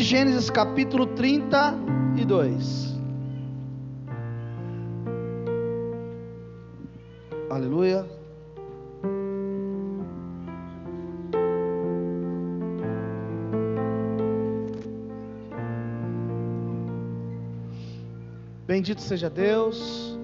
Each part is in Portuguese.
De Gênesis, capítulo 32. Aleluia. Bendito seja Deus.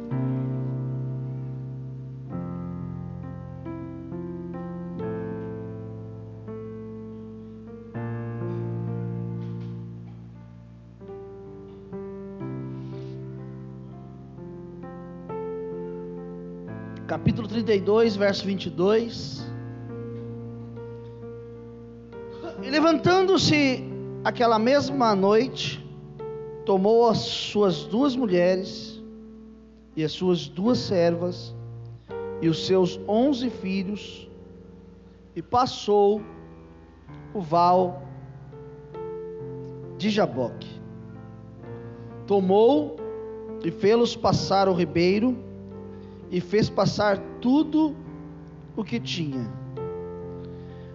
32, verso 22. E levantando-se aquela mesma noite, tomou as suas duas mulheres e as suas duas servas e os seus onze filhos e passou o val de Jaboque. Tomou e fê-los passar o ribeiro e fez passar tudo o que tinha.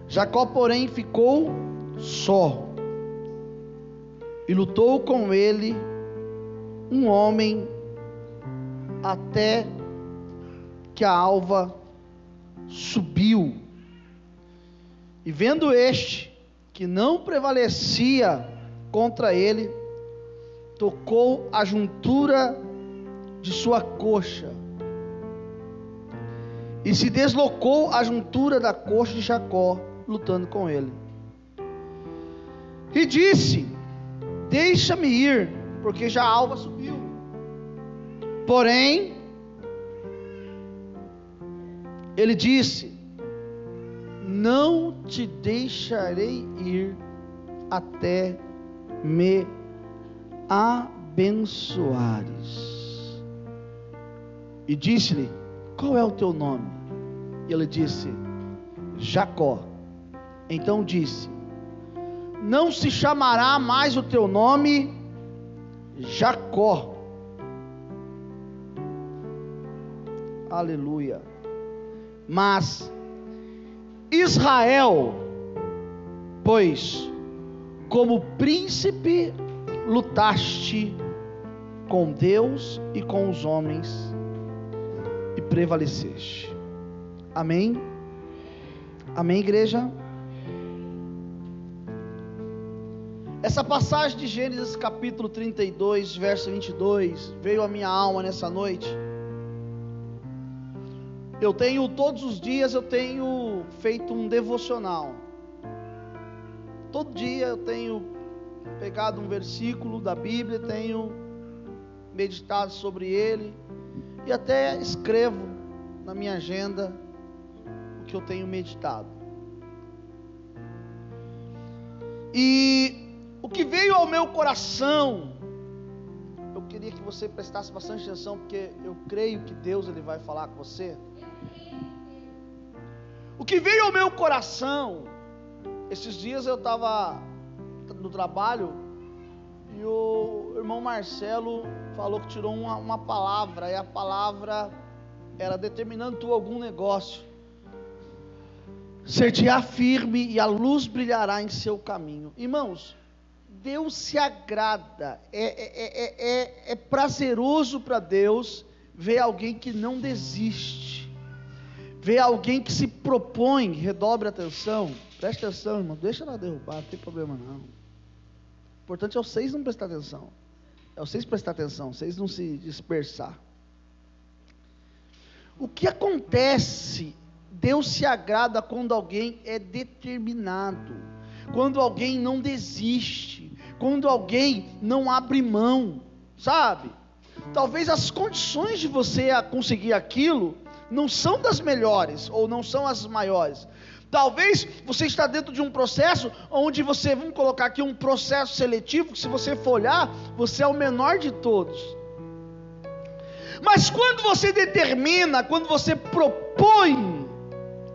Jacó, porém, ficou só e lutou com ele um homem até que a alva subiu. E vendo este que não prevalecia contra ele, tocou a juntura de sua coxa e se deslocou a juntura da coxa de Jacó, lutando com ele. E disse: Deixa-me ir, porque já a alva subiu. Porém, ele disse: Não te deixarei ir até me abençoares. E disse-lhe: Qual é o teu nome? E ele disse: Jacó. Então disse: não se chamará mais o teu nome Jacó. Aleluia. Mas Israel, pois como príncipe lutaste com Deus e com os homens e prevaleceste. Amém? Amém, igreja? Essa passagem de Gênesis capítulo 32, verso 22, veio à minha alma nessa noite. Eu tenho, todos os dias, eu tenho feito um devocional. Todo dia eu tenho pegado um versículo da Bíblia, tenho meditado sobre ele e até escrevo na minha agenda o que eu tenho meditado. E o que veio ao meu coração, eu queria que você prestasse bastante atenção, porque eu creio que Deus ele vai falar com você. O que veio ao meu coração, esses dias eu estava no trabalho e o irmão Marcelo falou que tirou uma, uma palavra, e a palavra era determinando tu algum negócio. Ser-te-á firme e a luz brilhará em seu caminho. Irmãos, Deus se agrada, é, é, é, é prazeroso para Deus ver alguém que não desiste, ver alguém que se propõe, redobre a atenção, preste atenção, irmão, deixa ela derrubar, não tem problema não. O importante é vocês não prestar atenção, é vocês prestar atenção, vocês não se dispersar. O que acontece, Deus se agrada quando alguém é determinado, quando alguém não desiste quando alguém não abre mão, sabe? Talvez as condições de você conseguir aquilo não são das melhores ou não são as maiores. Talvez você está dentro de um processo onde você, vamos colocar aqui um processo seletivo, que se você for olhar, você é o menor de todos. Mas quando você determina, quando você propõe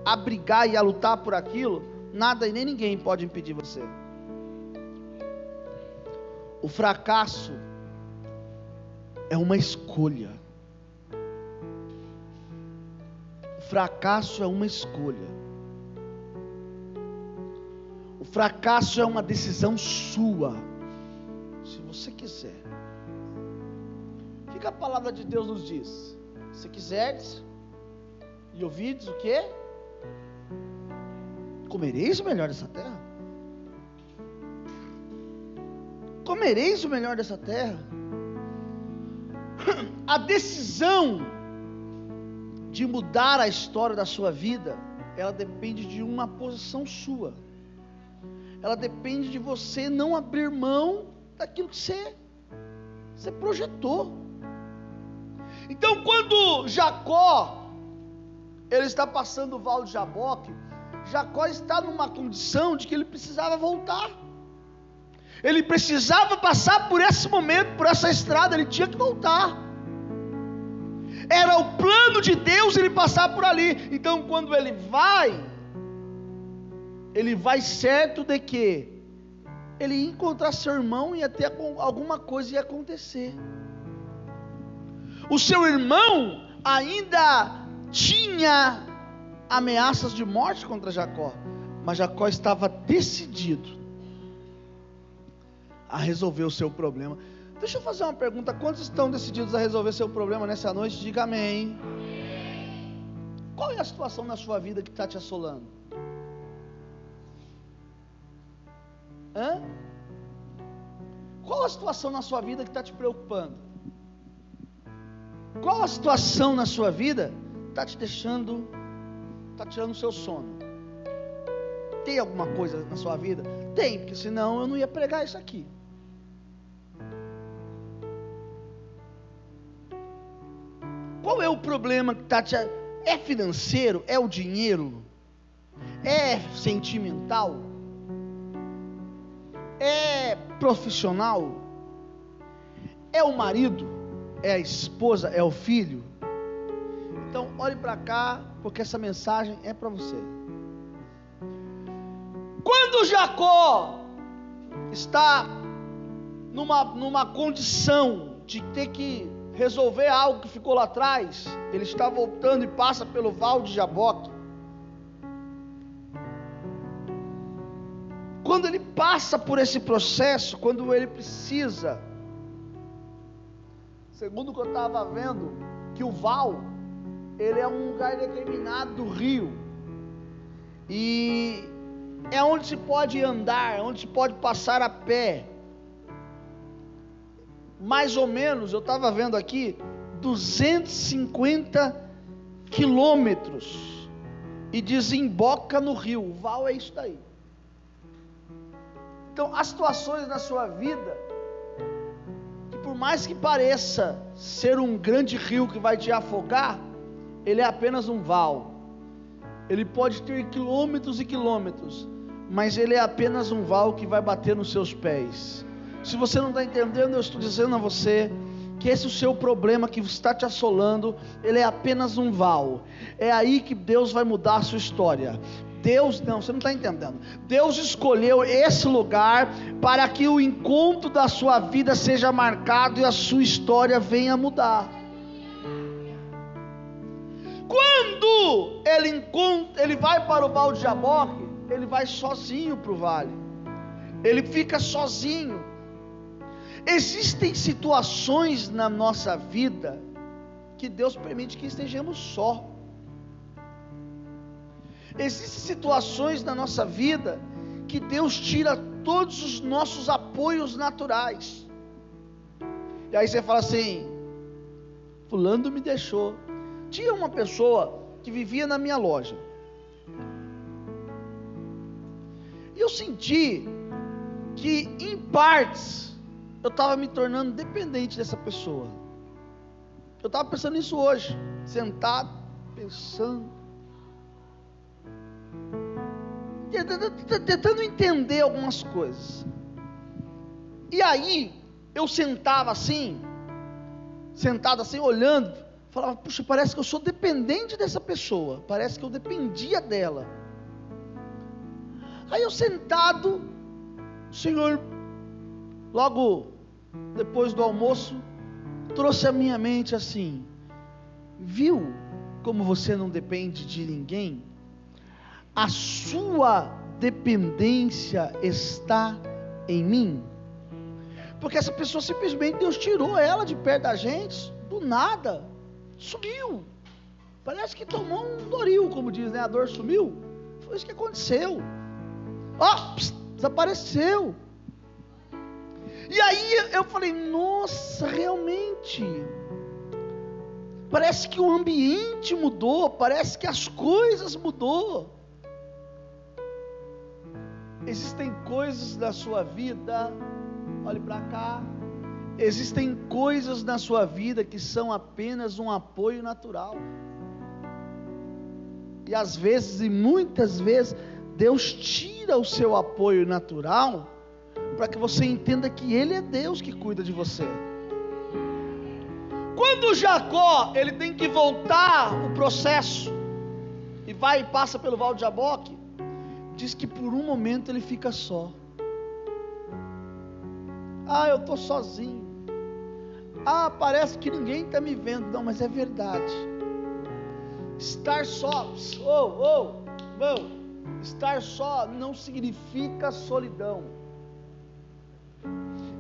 a brigar e a lutar por aquilo, nada e nem ninguém pode impedir você. O fracasso é uma escolha. O fracasso é uma escolha. Fracasso é uma decisão sua. Se você quiser. O que a palavra de Deus nos diz? Se quiseres e ouvides o que? Comereis o melhor dessa terra. Comereis o melhor dessa terra. A decisão de mudar a história da sua vida, ela depende de uma posição sua. Ela depende de você não abrir mão daquilo que você, você projetou. Então, quando Jacó ele está passando o Val de Jaboque, Jacó está numa condição de que ele precisava voltar. Ele precisava passar por esse momento, por essa estrada, ele tinha que voltar. Era o plano de Deus ele passar por ali. Então, quando ele vai, ele vai certo de que ele ia encontrar seu irmão e até alguma coisa ia acontecer. O seu irmão ainda tinha ameaças de morte contra Jacó, mas Jacó estava decidido a resolver o seu problema. Deixa eu fazer uma pergunta: quantos estão decididos a resolver seu problema nessa noite? Diga amém. Qual é a situação na sua vida que está te assolando? Hã? Qual a situação na sua vida que está te preocupando? Qual a situação na sua vida está te deixando, está tirando o seu sono? Tem alguma coisa na sua vida? Tem, porque senão eu não ia pregar isso aqui. Qual é o problema que está te. É financeiro? É o dinheiro? É sentimental? É profissional? É o marido? É a esposa? É o filho? Então, olhe para cá, porque essa mensagem é para você. Quando Jacó está numa, numa condição de ter que resolver algo que ficou lá atrás, ele está voltando e passa pelo val de Jaboque. Quando ele passa por esse processo, quando ele precisa, segundo o que eu estava vendo, que o val, ele é um lugar determinado do rio, e é onde se pode andar, onde se pode passar a pé. Mais ou menos, eu estava vendo aqui, 250 quilômetros e desemboca no rio. O val é isso daí. Então, as situações na sua vida, que por mais que pareça ser um grande rio que vai te afogar, ele é apenas um val. Ele pode ter quilômetros e quilômetros, mas ele é apenas um val que vai bater nos seus pés. Se você não está entendendo, eu estou dizendo a você que esse é o seu problema que está te assolando, ele é apenas um val. É aí que Deus vai mudar a sua história. Deus, não, você não está entendendo. Deus escolheu esse lugar para que o encontro da sua vida seja marcado e a sua história venha mudar. Quando ele, encontra, ele vai para o balde de Jaboque, ele vai sozinho para o vale. Ele fica sozinho. Existem situações na nossa vida que Deus permite que estejamos só. Existem situações na nossa vida que Deus tira todos os nossos apoios naturais. E aí você fala assim: Fulano me deixou. Tinha uma pessoa que vivia na minha loja. E eu senti que, em partes, eu estava me tornando dependente dessa pessoa. Eu estava pensando nisso hoje, sentado, pensando tentando entender algumas coisas. E aí, eu sentava assim, sentado assim, olhando, falava, puxa, parece que eu sou dependente dessa pessoa, parece que eu dependia dela. Aí eu sentado, o Senhor, logo depois do almoço, trouxe à minha mente assim: viu como você não depende de ninguém? A sua dependência está em mim? Porque essa pessoa simplesmente Deus tirou ela de perto da gente, do nada, sumiu. Parece que tomou um doril, como diz, né? A dor sumiu. Foi isso que aconteceu. Ó, oh, desapareceu. E aí eu falei, nossa, realmente. Parece que o ambiente mudou, parece que as coisas mudou. Existem coisas na sua vida, olhe para cá. Existem coisas na sua vida que são apenas um apoio natural. E às vezes, e muitas vezes, Deus tira o seu apoio natural para que você entenda que Ele é Deus que cuida de você. Quando Jacó ele tem que voltar o processo e vai e passa pelo Val de Jaboque, diz que por um momento ele fica só. Ah, eu estou sozinho. Ah, parece que ninguém está me vendo. Não, mas é verdade. Estar só, oh, oh, oh, estar só não significa solidão.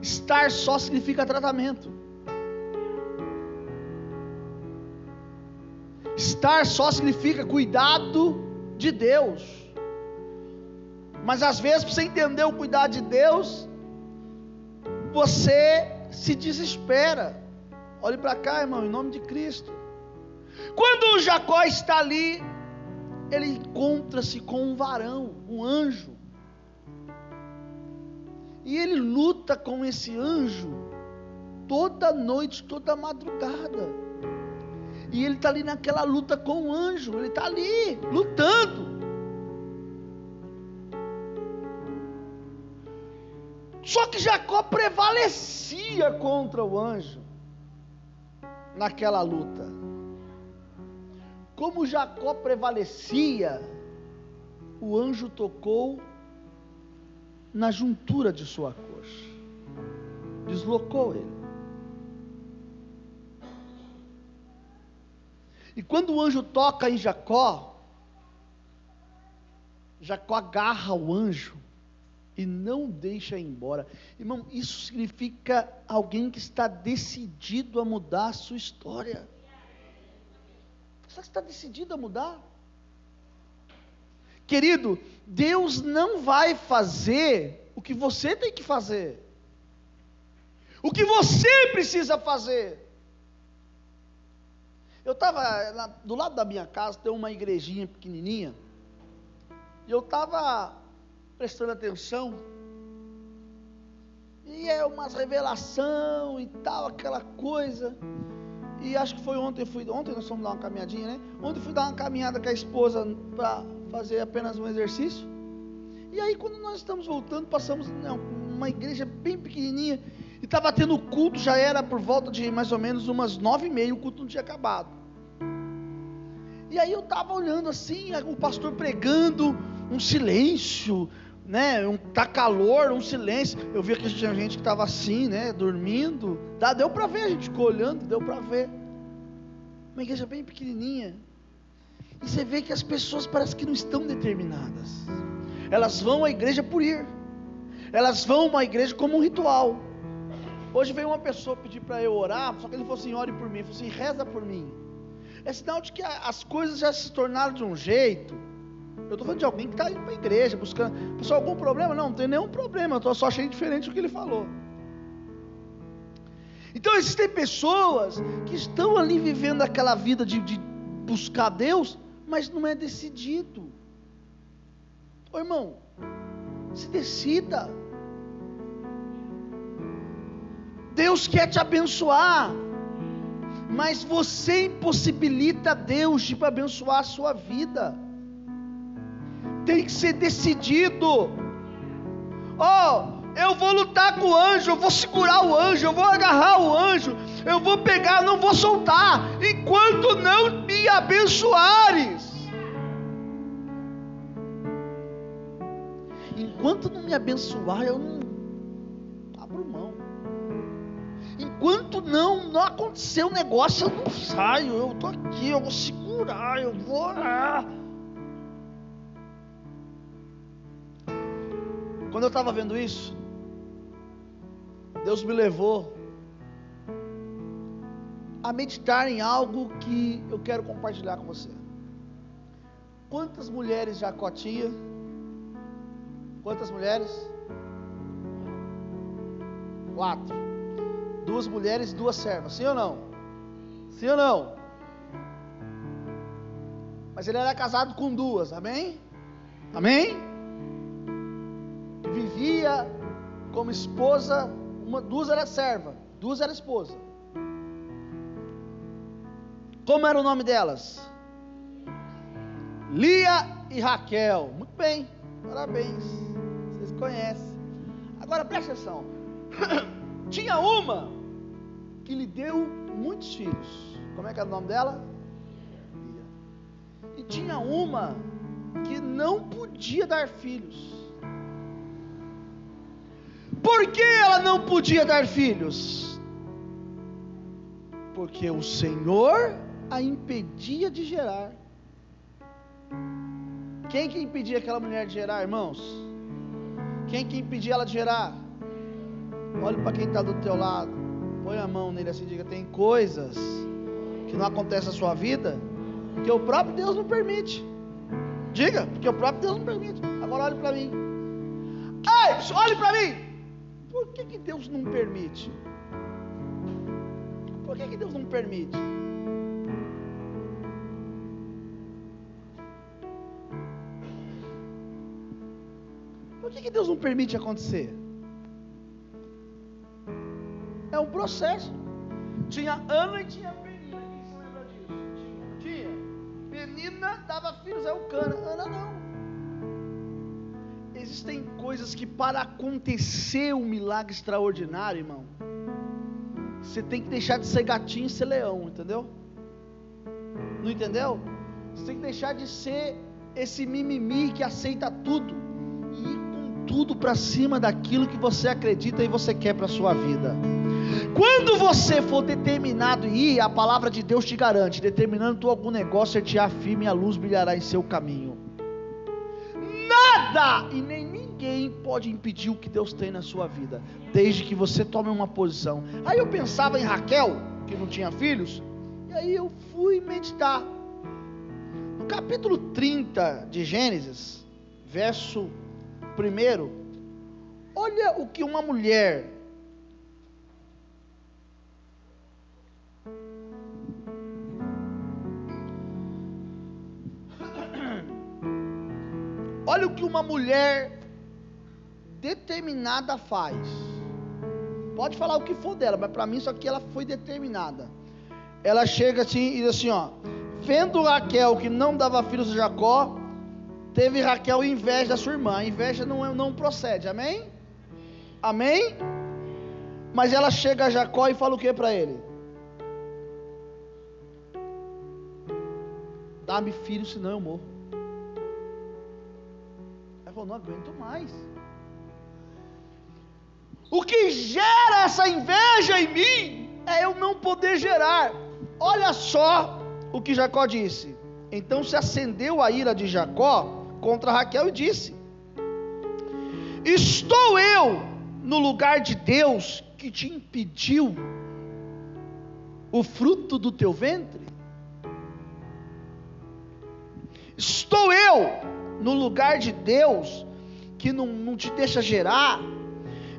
Estar só significa tratamento. Estar só significa cuidado de Deus. Mas às vezes, para você entender o cuidado de Deus, você se desespera. Olhe para cá, irmão, em nome de Cristo. Quando Jacó está ali, ele encontra-se com um varão, um anjo. E ele luta com esse anjo toda noite, toda madrugada. E ele está ali naquela luta com o anjo, ele está ali lutando. Só que Jacó prevalecia contra o anjo naquela luta. Como Jacó prevalecia, o anjo tocou na juntura de sua coxa, deslocou ele. E quando o anjo toca em Jacó, Jacó agarra o anjo e não deixa embora. Irmão, isso significa alguém que está decidido a mudar a sua história. Você está decidido a mudar? Querido, Deus não vai fazer o que você tem que fazer. O que você precisa fazer. Eu estava do lado da minha casa, tem uma igrejinha pequenininha. E eu estava prestando atenção. E é umas revelação e tal, aquela coisa. E acho que foi ontem, fui, ontem nós fomos dar uma caminhadinha, né? Ontem fui dar uma caminhada com a esposa para fazer apenas um exercício. E aí, quando nós estamos voltando, passamos uma igreja bem pequenininha e estava tendo culto, já era por volta de mais ou menos umas nove e meia, o culto não tinha acabado. E aí eu estava olhando assim, o pastor pregando, um silêncio, né? Um, tá calor, um silêncio. Eu vi que tinha gente que estava assim, né? Dormindo. Dá, deu para ver, a gente ficou olhando, deu para ver. Uma igreja bem pequenininha. E você vê que as pessoas parece que não estão determinadas. Elas vão à igreja por ir. Elas vão à igreja como um ritual. Hoje veio uma pessoa pedir para eu orar, só que ele falou assim: ore por mim. Ele falou assim: reza por mim. É sinal de que as coisas já se tornaram de um jeito. Eu estou falando de alguém que está indo para a igreja, buscando. Pessoal, algum problema? Não, não tem nenhum problema. Eu só achando diferente do que ele falou. Então existem pessoas que estão ali vivendo aquela vida de, de buscar Deus, mas não é decidido. Ô irmão, se decida. Deus quer te abençoar, mas você impossibilita Deus de abençoar a sua vida. Tem que ser decidido. Oh, eu vou lutar com o anjo, eu vou segurar o anjo, eu vou agarrar o anjo, eu vou pegar, não vou soltar, enquanto não me abençoares. Enquanto não me abençoar, eu não abro mão. Enquanto não, não aconteceu o negócio, eu não saio, eu estou aqui, eu vou segurar, eu vou orar. Quando eu estava vendo isso, Deus me levou a meditar em algo que eu quero compartilhar com você. Quantas mulheres Jacó tinha? Quantas mulheres? Quatro. Duas mulheres, duas servas. Sim ou não? Sim ou não? Mas ele era casado com duas, amém? Amém? Vivia como esposa, uma, duas era serva, duas era esposa. Como era o nome delas? Lia e Raquel. Muito bem, parabéns. Vocês conhecem. Agora preste atenção. Tinha uma que lhe deu muitos filhos. Como é que era o nome dela? Lia. E tinha uma que não podia dar filhos. Por que ela não podia dar filhos? Porque o Senhor a impedia de gerar. Quem que impedia aquela mulher de gerar, irmãos? Quem que impedia ela de gerar? Olhe para quem está do teu lado. Põe a mão nele assim e diga: tem coisas que não acontecem na sua vida que o próprio Deus não permite. Diga, porque o próprio Deus não permite. Agora olhe para mim. Ei, olhe para mim. Por que, que Deus não permite? Por que, que Deus não permite? Por que, que Deus não permite acontecer? É um processo. Tinha Ana e tinha Penina. Quem se lembra disso? Tinha. Penina dava filhos a Eucana. Ana não. Existem coisas que para acontecer um milagre extraordinário, irmão, você tem que deixar de ser gatinho e ser leão, entendeu? Não entendeu? Você tem que deixar de ser esse mimimi que aceita tudo tudo para cima daquilo que você acredita e você quer para sua vida. Quando você for determinado e ir, a palavra de Deus te garante, determinando tu algum negócio, te firme e a luz brilhará em seu caminho. Nada e nem pode impedir o que Deus tem na sua vida, desde que você tome uma posição. Aí eu pensava em Raquel, que não tinha filhos, e aí eu fui meditar. No capítulo 30 de Gênesis, verso Primeiro, olha o que uma mulher Olha o que uma mulher determinada faz. Pode falar o que for dela, mas para mim isso aqui ela foi determinada. Ela chega assim e diz assim, ó: Vendo Raquel que não dava filhos a Jacó, teve Raquel inveja da sua irmã. A inveja não, é, não procede, amém? Amém? Mas ela chega a Jacó e fala o que para ele? Dá-me filho, senão eu morro. Ela falou: Não aguento mais. O que gera essa inveja em mim é eu não poder gerar. Olha só o que Jacó disse. Então se acendeu a ira de Jacó contra Raquel e disse: Estou eu no lugar de Deus que te impediu o fruto do teu ventre? Estou eu no lugar de Deus que não, não te deixa gerar?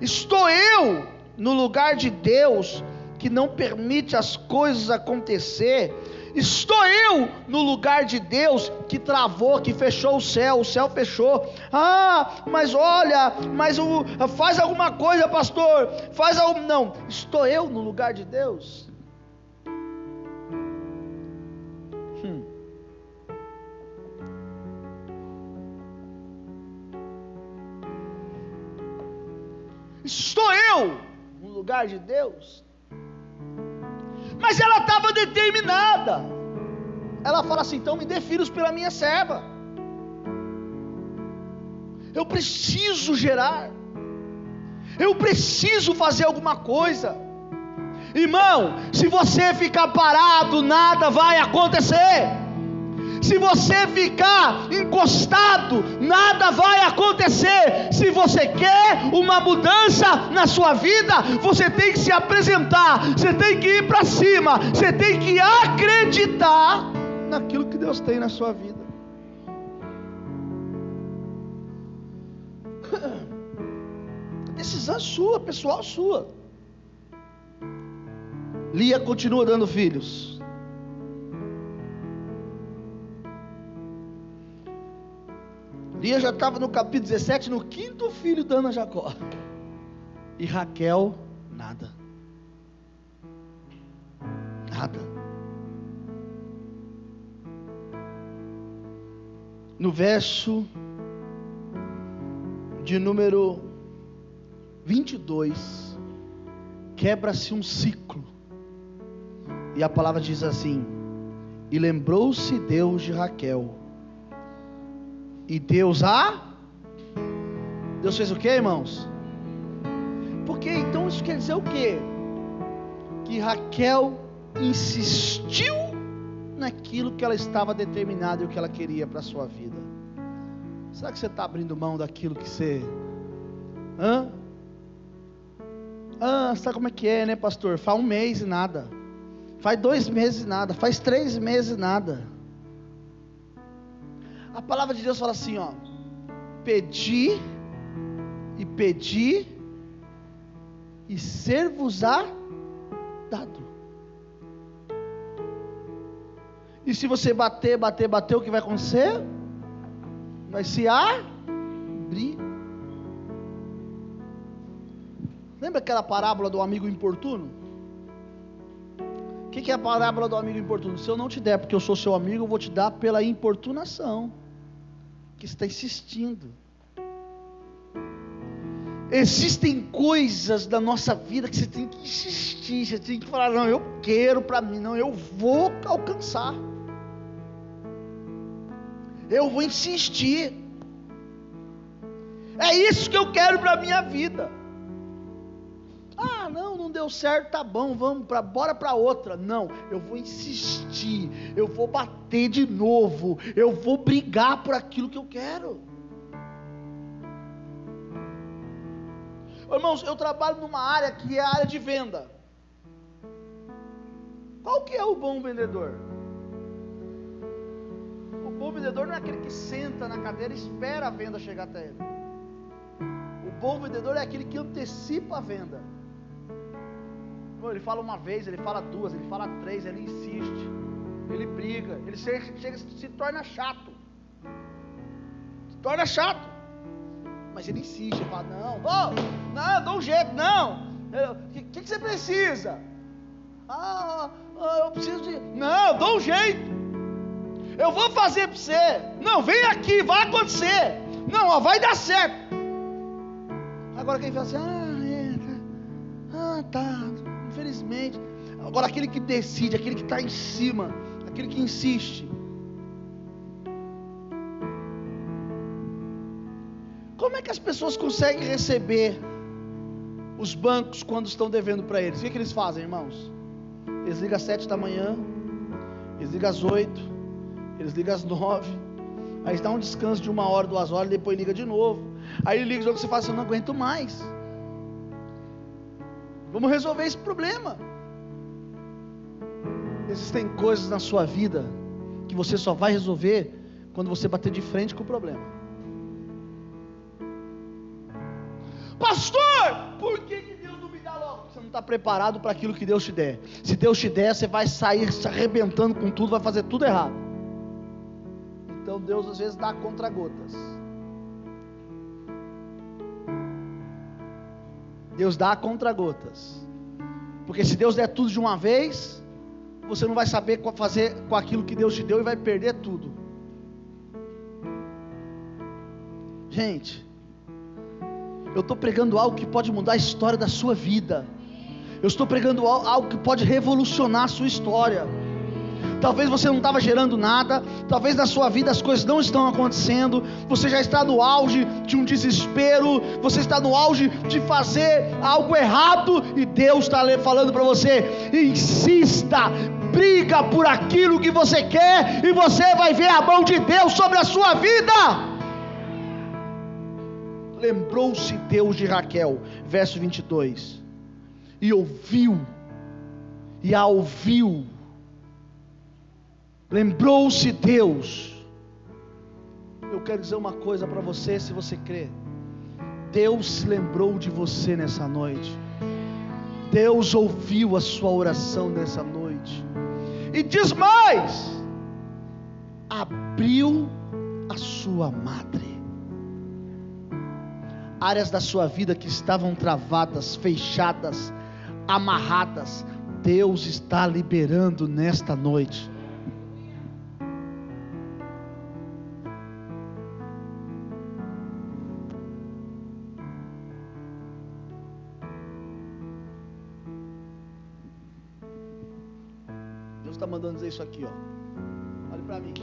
Estou eu no lugar de Deus que não permite as coisas acontecer? Estou eu no lugar de Deus que travou, que fechou o céu, o céu fechou. Ah, mas olha, mas o, faz alguma coisa, pastor. Faz algo. Não, estou eu no lugar de Deus. Estou eu no lugar de Deus. Mas ela estava determinada. Ela fala assim: então me dê filhos pela minha serva. Eu preciso gerar. Eu preciso fazer alguma coisa. Irmão, se você ficar parado, nada vai acontecer. Se você ficar encostado, nada vai acontecer. Se você quer uma mudança na sua vida, você tem que se apresentar, você tem que ir para cima, você tem que acreditar naquilo que Deus tem na sua vida. Decisão sua, pessoal sua. Lia continua dando filhos. Lia já estava no capítulo 17, no quinto filho dando a Jacó. E Raquel, nada. Nada. No verso de número 22, quebra-se um ciclo. E a palavra diz assim: E lembrou-se Deus de Raquel. E Deus a. Deus fez o que, irmãos? Porque então isso quer dizer o quê? Que Raquel insistiu naquilo que ela estava determinada e o que ela queria para a sua vida. Será que você está abrindo mão daquilo que você. Hã? Ah, sabe como é que é, né, pastor? Faz um mês e nada. Faz dois meses e nada. Faz três meses e nada. A palavra de Deus fala assim, ó. Pedi e pedi e ser-vos-á dado. E se você bater, bater, bater, o que vai acontecer? Vai se abrir. Lembra aquela parábola do amigo importuno? O que, que é a parábola do amigo importuno? Se eu não te der porque eu sou seu amigo, eu vou te dar pela importunação. Que está insistindo. Existem coisas da nossa vida que você tem que insistir, você tem que falar, não, eu quero para mim, não, eu vou alcançar. Eu vou insistir. É isso que eu quero para minha vida. Ah, não, não deu certo, tá bom, vamos para bora para outra. Não, eu vou insistir, eu vou bater de novo, eu vou brigar por aquilo que eu quero. Irmãos, eu trabalho numa área que é a área de venda. Qual que é o bom vendedor? O bom vendedor não é aquele que senta na cadeira e espera a venda chegar até ele. O bom vendedor é aquele que antecipa a venda. Ele fala uma vez, ele fala duas, ele fala três, ele insiste, ele briga, ele chega se torna chato. Se torna chato. Mas ele insiste, ele fala, não, oh, não, dá um jeito, não. O que, que, você precisa? Ah, ah, eu preciso de. Não, dá um jeito. Eu vou fazer para você. Não, vem aqui, vai acontecer. Não, ó, vai dar certo. Agora quem fala assim, ah, é, tá. ah, tá infelizmente. Agora, aquele que decide, aquele que está em cima, aquele que insiste. Como é que as pessoas conseguem receber os bancos quando estão devendo para eles? O que, que eles fazem, irmãos? Eles ligam às sete da manhã, eles ligam às oito, eles ligam às nove, aí dá um descanso de uma hora, duas horas, depois liga de novo. Aí liga jogo você fala assim, eu não aguento mais. Vamos resolver esse problema. Existem coisas na sua vida que você só vai resolver quando você bater de frente com o problema. Pastor, por que, Deus não me dá logo? Você não está preparado para aquilo que Deus te der. Se Deus te der, você vai sair se arrebentando com tudo, vai fazer tudo errado. Então Deus às vezes dá contra Deus dá contra gotas. Porque se Deus der tudo de uma vez, você não vai saber fazer com aquilo que Deus te deu e vai perder tudo. Gente, eu estou pregando algo que pode mudar a história da sua vida. Eu estou pregando algo que pode revolucionar a sua história. Talvez você não estava gerando nada, talvez na sua vida as coisas não estão acontecendo, você já está no auge de um desespero, você está no auge de fazer algo errado e Deus está falando para você: insista, briga por aquilo que você quer e você vai ver a mão de Deus sobre a sua vida. lembrou-se Deus de Raquel, verso 22, e ouviu, e a ouviu, lembrou-se Deus. Eu quero dizer uma coisa para você, se você crê. Deus se lembrou de você nessa noite. Deus ouviu a sua oração nessa noite. E diz mais: abriu a sua madre. Áreas da sua vida que estavam travadas, fechadas, amarradas, Deus está liberando nesta noite. Dizer isso aqui, ó. Olhe para mim.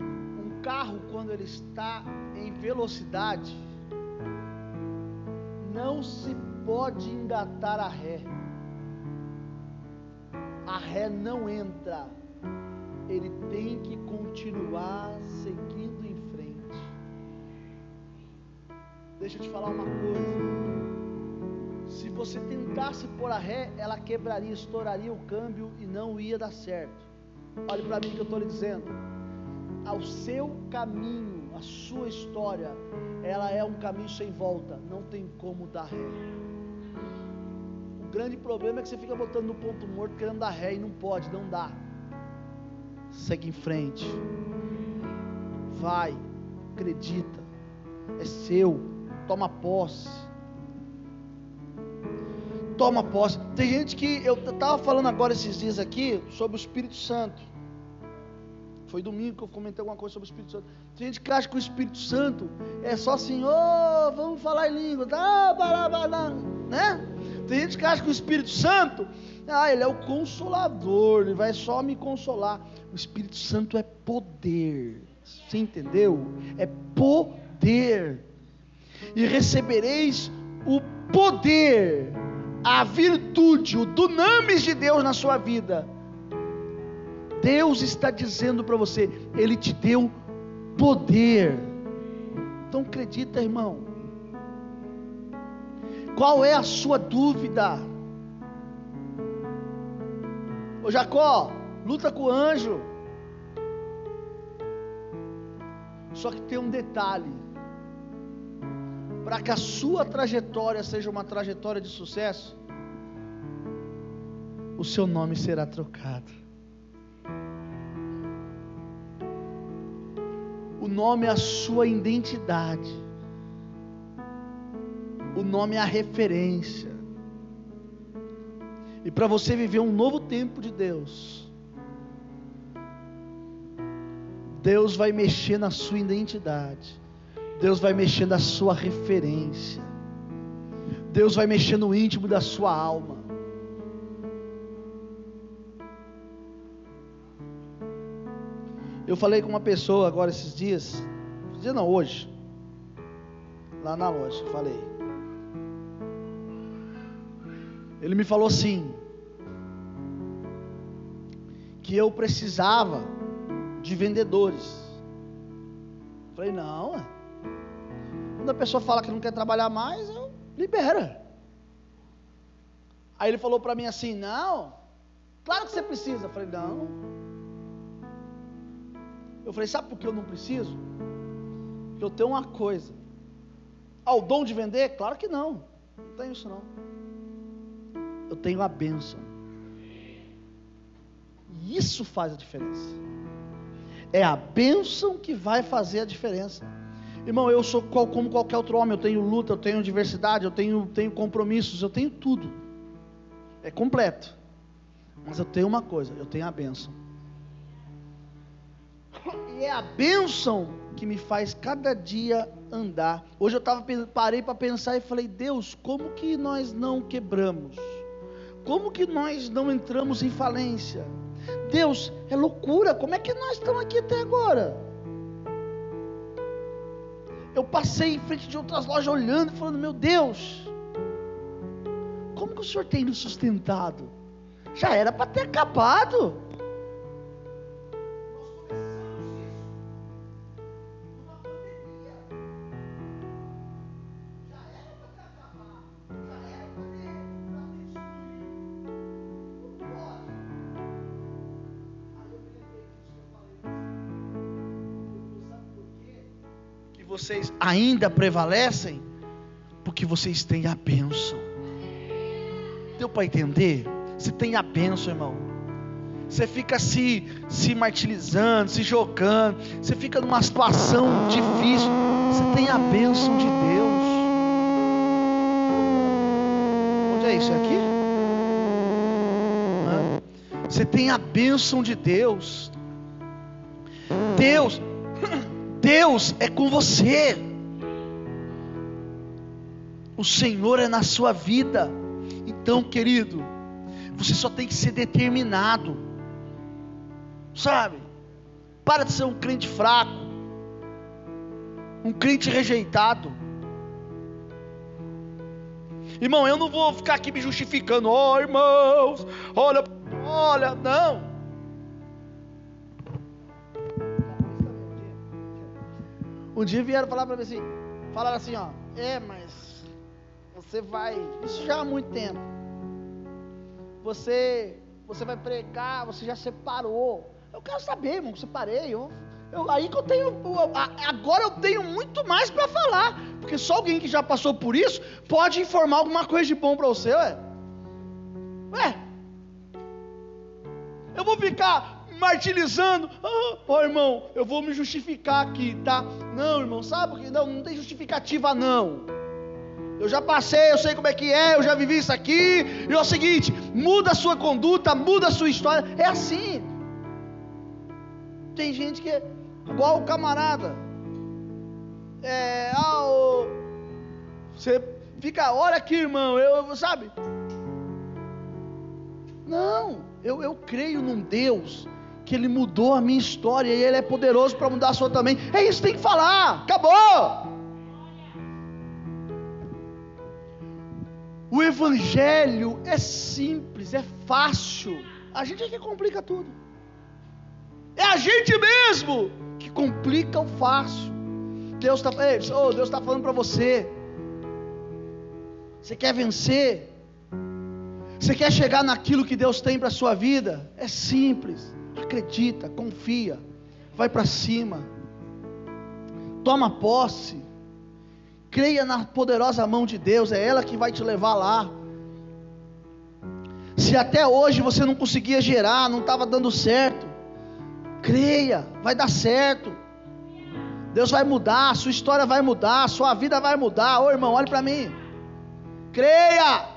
Um carro quando ele está em velocidade não se pode engatar a ré. A ré não entra. Ele tem que continuar seguindo em frente. Deixa eu te falar uma coisa se você tentasse pôr a ré, ela quebraria, estouraria o câmbio e não ia dar certo. Olhe para mim que eu estou lhe dizendo. Ao seu caminho, a sua história, ela é um caminho sem volta. Não tem como dar ré. O grande problema é que você fica botando no ponto morto querendo dar ré e não pode, não dá. Segue em frente. Vai, acredita. É seu. Toma posse toma posse. Tem gente que eu estava falando agora esses dias aqui sobre o Espírito Santo. Foi domingo que eu comentei alguma coisa sobre o Espírito Santo. Tem gente que acha que o Espírito Santo é só assim, oh, vamos falar em língua, né? Tem gente que acha que o Espírito Santo, ah, ele é o consolador, ele vai só me consolar. O Espírito Santo é poder. Você entendeu? É poder. E recebereis o poder a virtude, o dunamis de Deus na sua vida, Deus está dizendo para você, Ele te deu poder. Então acredita, irmão. Qual é a sua dúvida? Ô Jacó, luta com o anjo. Só que tem um detalhe para que a sua trajetória seja uma trajetória de sucesso, o seu nome será trocado. O nome é a sua identidade. O nome é a referência. E para você viver um novo tempo de Deus, Deus vai mexer na sua identidade. Deus vai mexer na sua referência. Deus vai mexer no íntimo da sua alma. Eu falei com uma pessoa agora esses dias, dia não, hoje, lá na loja, falei. Ele me falou assim, que eu precisava de vendedores. Falei, não, quando a pessoa fala que não quer trabalhar mais, eu libera. Aí ele falou para mim assim: Não, claro que você precisa. Eu falei: Não. Eu falei: Sabe por que eu não preciso? Porque eu tenho uma coisa. Ah, o dom de vender? Claro que não. Não tenho isso não. Eu tenho a bênção. E isso faz a diferença. É a bênção que vai fazer a diferença. Irmão, eu sou como qualquer outro homem, eu tenho luta, eu tenho diversidade, eu tenho, tenho compromissos, eu tenho tudo. É completo. Mas eu tenho uma coisa, eu tenho a bênção. E é a bênção que me faz cada dia andar. Hoje eu tava, parei para pensar e falei, Deus, como que nós não quebramos? Como que nós não entramos em falência? Deus, é loucura, como é que nós estamos aqui até agora? Eu passei em frente de outras lojas olhando, falando: Meu Deus, como que o senhor tem nos sustentado? Já era para ter acabado. Vocês ainda prevalecem? Porque vocês têm a bênção. Deu para entender? Você tem a bênção, irmão. Você fica se, se martirizando, se jogando. Você fica numa situação difícil. Você tem a bênção de Deus. Onde é isso? É aqui? Você tem a bênção de Deus. Deus, Deus é com você. O Senhor é na sua vida. Então, querido, você só tem que ser determinado. Sabe? Para de ser um crente fraco. Um crente rejeitado. Irmão, eu não vou ficar aqui me justificando. Ó oh, irmãos, olha, olha, não. Um dia vieram falar para mim assim, falaram assim, ó, é, mas você vai, isso já há muito tempo. Você, você vai pregar, você já separou. Eu quero saber, irmão, que separei. Eu, eu, aí que eu tenho, agora eu tenho muito mais para falar, porque só alguém que já passou por isso pode informar alguma coisa de bom para você, ué. Ué, eu vou ficar martirizando. Ah, oh, irmão, eu vou me justificar aqui, tá? Não, irmão, sabe que não, não tem justificativa não. Eu já passei, eu sei como é que é, eu já vivi isso aqui. E é o seguinte, muda a sua conduta, muda a sua história. É assim. Tem gente que é igual o camarada. É, ah, oh, você fica, olha aqui, irmão, eu, sabe? Não, eu, eu creio num Deus que Ele mudou a minha história e Ele é poderoso para mudar a sua também. É isso que tem que falar. Acabou. O Evangelho é simples, é fácil. A gente é que complica tudo. É a gente mesmo que complica o fácil. Deus está oh, Deus tá falando para você. Você quer vencer? Você quer chegar naquilo que Deus tem para a sua vida? É simples acredita, confia, vai para cima, toma posse, creia na poderosa mão de Deus, é ela que vai te levar lá. Se até hoje você não conseguia gerar, não estava dando certo, creia, vai dar certo. Deus vai mudar, sua história vai mudar, sua vida vai mudar. Ô irmão, olhe para mim. Creia.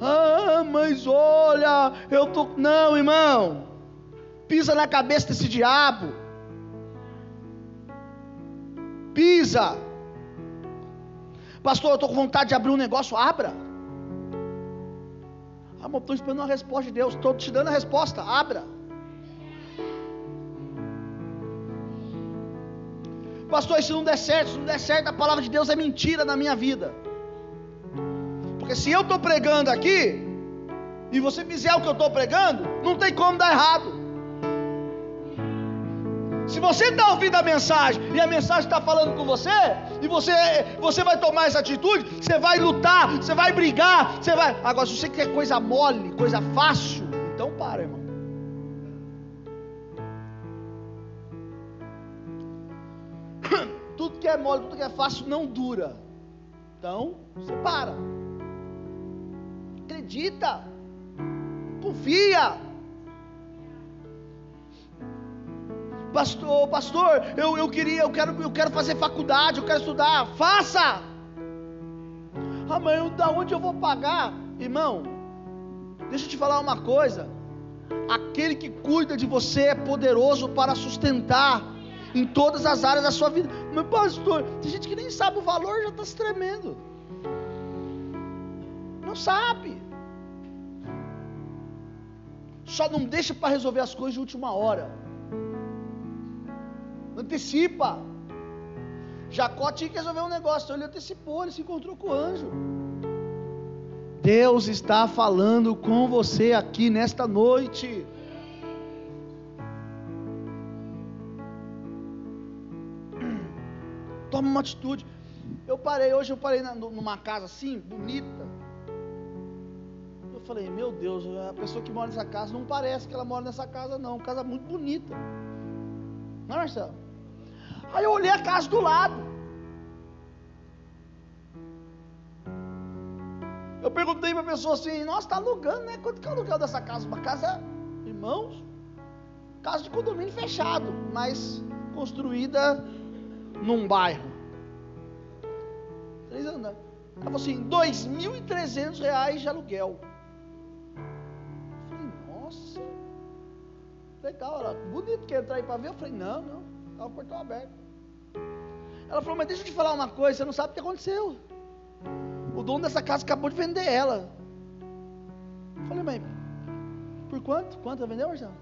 Ah, mas olha, eu tô. Não, irmão. Pisa na cabeça desse diabo. Pisa. Pastor, eu estou com vontade de abrir um negócio. Abra. Ah, mas estou esperando uma resposta de Deus. Estou te dando a resposta. Abra. Pastor, se não der certo, se não der certo, a palavra de Deus é mentira na minha vida. Porque se eu estou pregando aqui, e você fizer o que eu estou pregando, não tem como dar errado. Se você está ouvindo a mensagem e a mensagem está falando com você, e você, você vai tomar essa atitude, você vai lutar, você vai brigar, você vai. Agora, se você quer coisa mole, coisa fácil, então para, irmão. Tudo que é mole, tudo que é fácil não dura. Então, você para acredita, confia. Pastor, pastor, eu, eu queria, eu quero, eu quero fazer faculdade, eu quero estudar, faça. Ah, mas eu, da onde eu vou pagar? Irmão, deixa eu te falar uma coisa. Aquele que cuida de você é poderoso para sustentar em todas as áreas da sua vida. Mas, pastor, tem gente que nem sabe o valor, já está se tremendo. Não sabe. Só não deixa para resolver as coisas de última hora. Antecipa. Jacó tinha que resolver um negócio, então ele antecipou, ele se encontrou com o anjo. Deus está falando com você aqui nesta noite. Toma uma atitude. Eu parei, hoje eu parei numa casa assim, bonita falei, meu Deus, a pessoa que mora nessa casa não parece que ela mora nessa casa, não. Casa muito bonita. Não é, Marcelo? Aí eu olhei a casa do lado. Eu perguntei para a pessoa assim: Nossa, está alugando, né? Quanto que é o aluguel dessa casa? Uma casa, irmãos, casa de condomínio fechado, mas construída num bairro. Três andares. Ela falou assim: R$ 2.300 de aluguel. Legal. Bonito, quer entrar aí para ver? Eu falei: Não, não, estava o portão aberto. Ela falou: Mas deixa eu te falar uma coisa, você não sabe o que aconteceu. O dono dessa casa acabou de vender ela. Eu falei, mas por quanto? Quanto vendeu, Marcelo?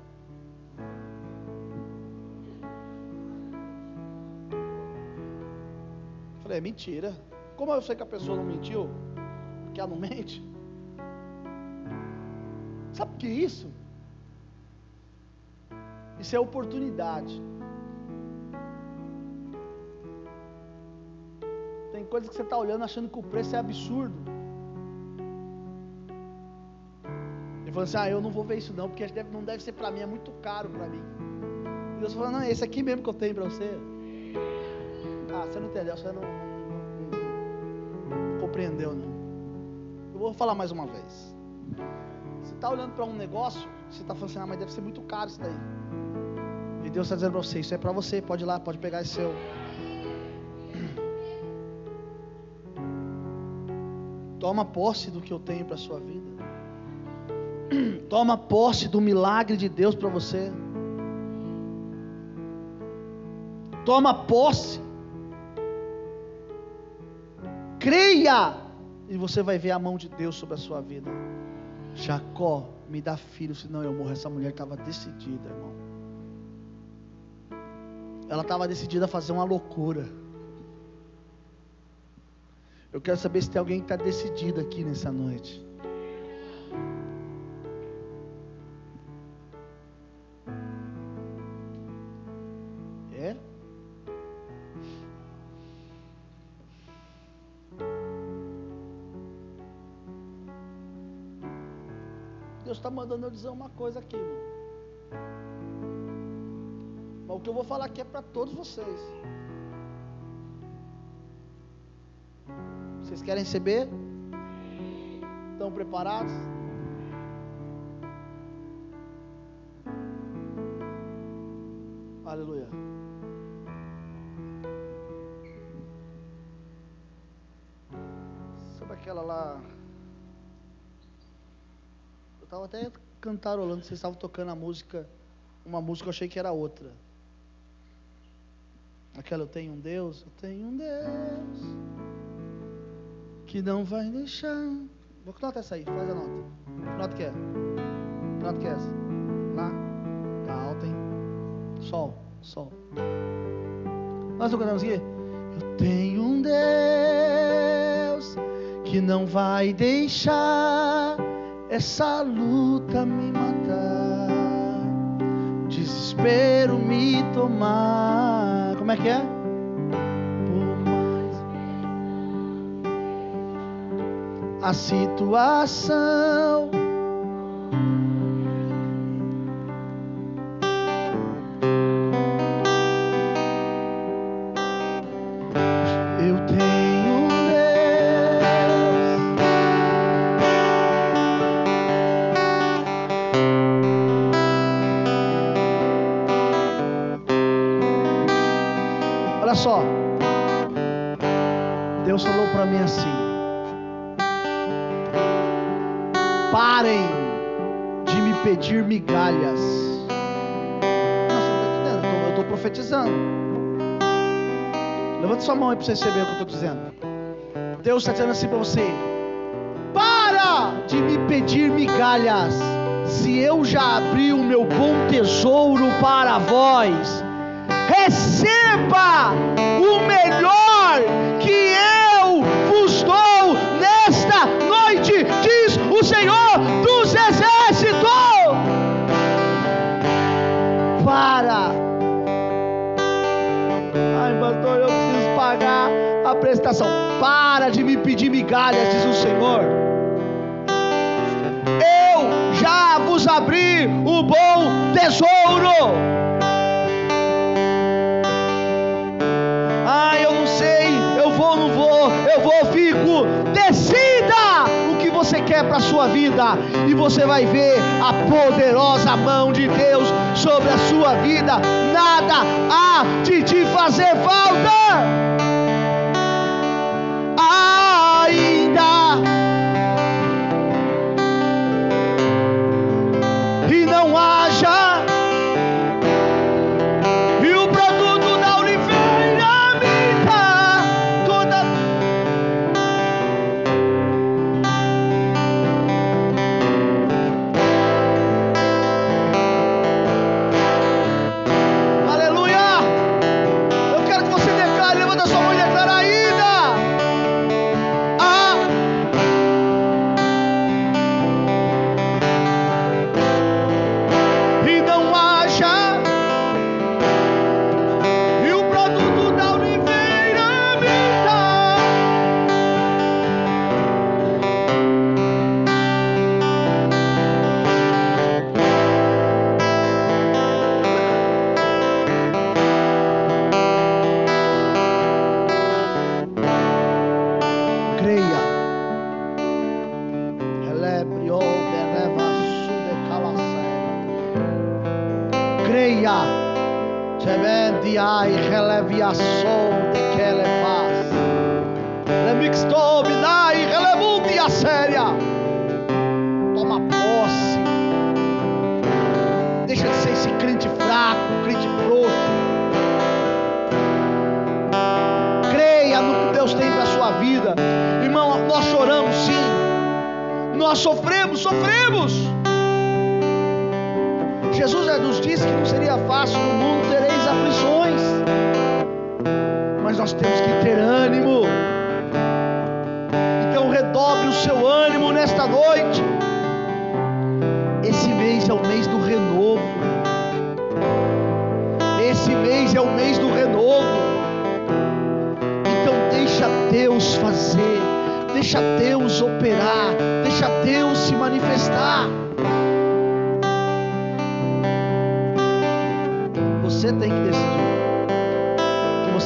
Eu falei, é mentira. Como eu sei que a pessoa não mentiu? Porque ela não mente. Sabe o que é isso? Isso é oportunidade. coisas que você está olhando achando que o preço é absurdo. Ele falou assim: Ah, eu não vou ver isso não, porque não deve ser para mim, é muito caro para mim. E Deus falou: Não, esse aqui mesmo que eu tenho para você. Ah, você não entendeu, você não, não, não, não compreendeu, não. Eu vou falar mais uma vez. Você está olhando para um negócio, você está falando assim: Ah, mas deve ser muito caro isso daí. Deus está dizendo para você: Isso é para você, pode ir lá, pode pegar esse seu. Toma posse do que eu tenho para a sua vida. Toma posse do milagre de Deus para você. Toma posse. Creia e você vai ver a mão de Deus sobre a sua vida. Jacó, me dá filho, senão eu morro. Essa mulher estava decidida, irmão. Ela estava decidida a fazer uma loucura. Eu quero saber se tem alguém que está decidido aqui nessa noite. É? Deus está mandando eu dizer uma coisa aqui, irmão. O que eu vou falar aqui é para todos vocês. Vocês querem receber? Estão preparados? Aleluia. Sabe aquela lá? Eu estava até cantarolando, vocês estavam tocando a música, uma música eu achei que era outra. Aquela eu tenho um Deus, eu tenho um Deus que não vai deixar. Vou que nota essa aí? Faz a nota. Que nota que é? Que nota que é essa? Lá? Tá alta, hein? Sol, sol. Nós não cantamos aqui? Eu tenho um Deus que não vai deixar essa luta me matar, desespero me tomar. Como é que é? a situação. Levante sua mão aí para você receber o que eu estou dizendo. Deus está dizendo assim para você: para de me pedir migalhas, se eu já abri o meu bom tesouro para vós. Receba o melhor vida e você vai ver a poderosa mão de Deus sobre a sua vida. Nada há de te fazer falta.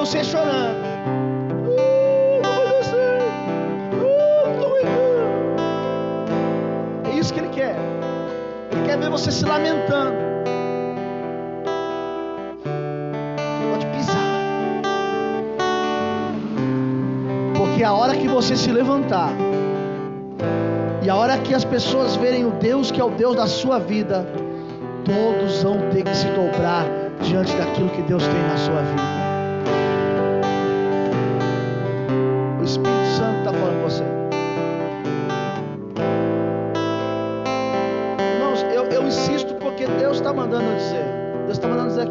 você chorando. Uh, não vai dar certo. Uh, é isso que ele quer. Ele quer ver você se lamentando. Pode pisar. Porque a hora que você se levantar, e a hora que as pessoas verem o Deus que é o Deus da sua vida, todos vão ter que se dobrar diante daquilo que Deus tem na sua vida.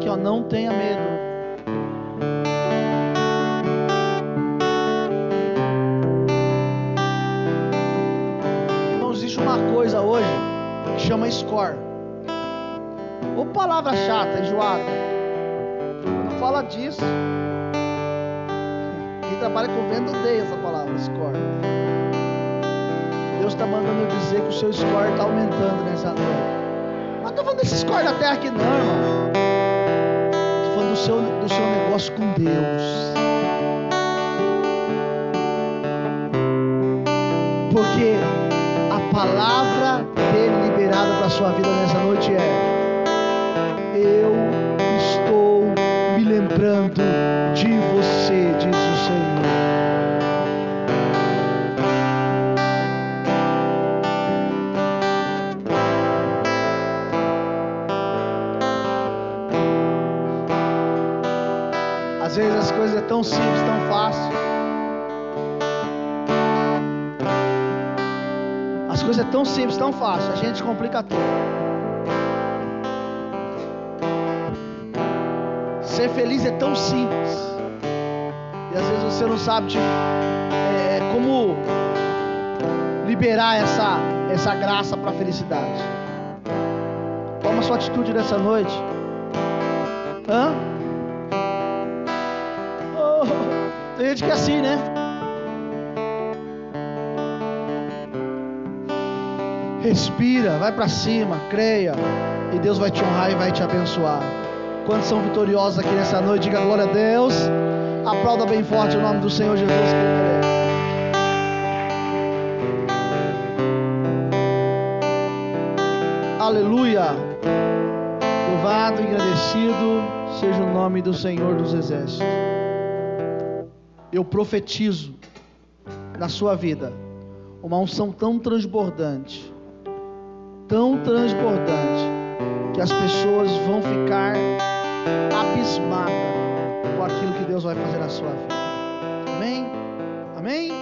Aqui, ó, não tenha medo. Irmãos, existe uma coisa hoje que chama score palavra chata, enjoada. Não fala disso. Quem trabalha com venda odeia essa palavra, score. Deus está mandando dizer que o seu score está aumentando nessa noite. Não estou falando desse score da terra aqui não, irmão. Do seu, do seu negócio com Deus. Porque a palavra dele liberada para sua vida nessa noite é: Eu estou me lembrando tão simples, tão fácil. As coisas é tão simples, tão fácil. A gente complica tudo. Ser feliz é tão simples. E às vezes você não sabe tipo, é, como liberar essa, essa graça para a felicidade. Toma sua atitude nessa noite. Hã? Tem gente que é assim, né? Respira, vai para cima, creia, e Deus vai te honrar e vai te abençoar. Quantos são vitoriosos aqui nessa noite? Diga glória a Deus. Aplauda bem forte o nome do Senhor Jesus. Aleluia. Louvado e agradecido seja o nome do Senhor dos Exércitos. Eu profetizo na sua vida uma unção tão transbordante tão transbordante que as pessoas vão ficar abismadas com aquilo que Deus vai fazer na sua vida. Amém? Amém?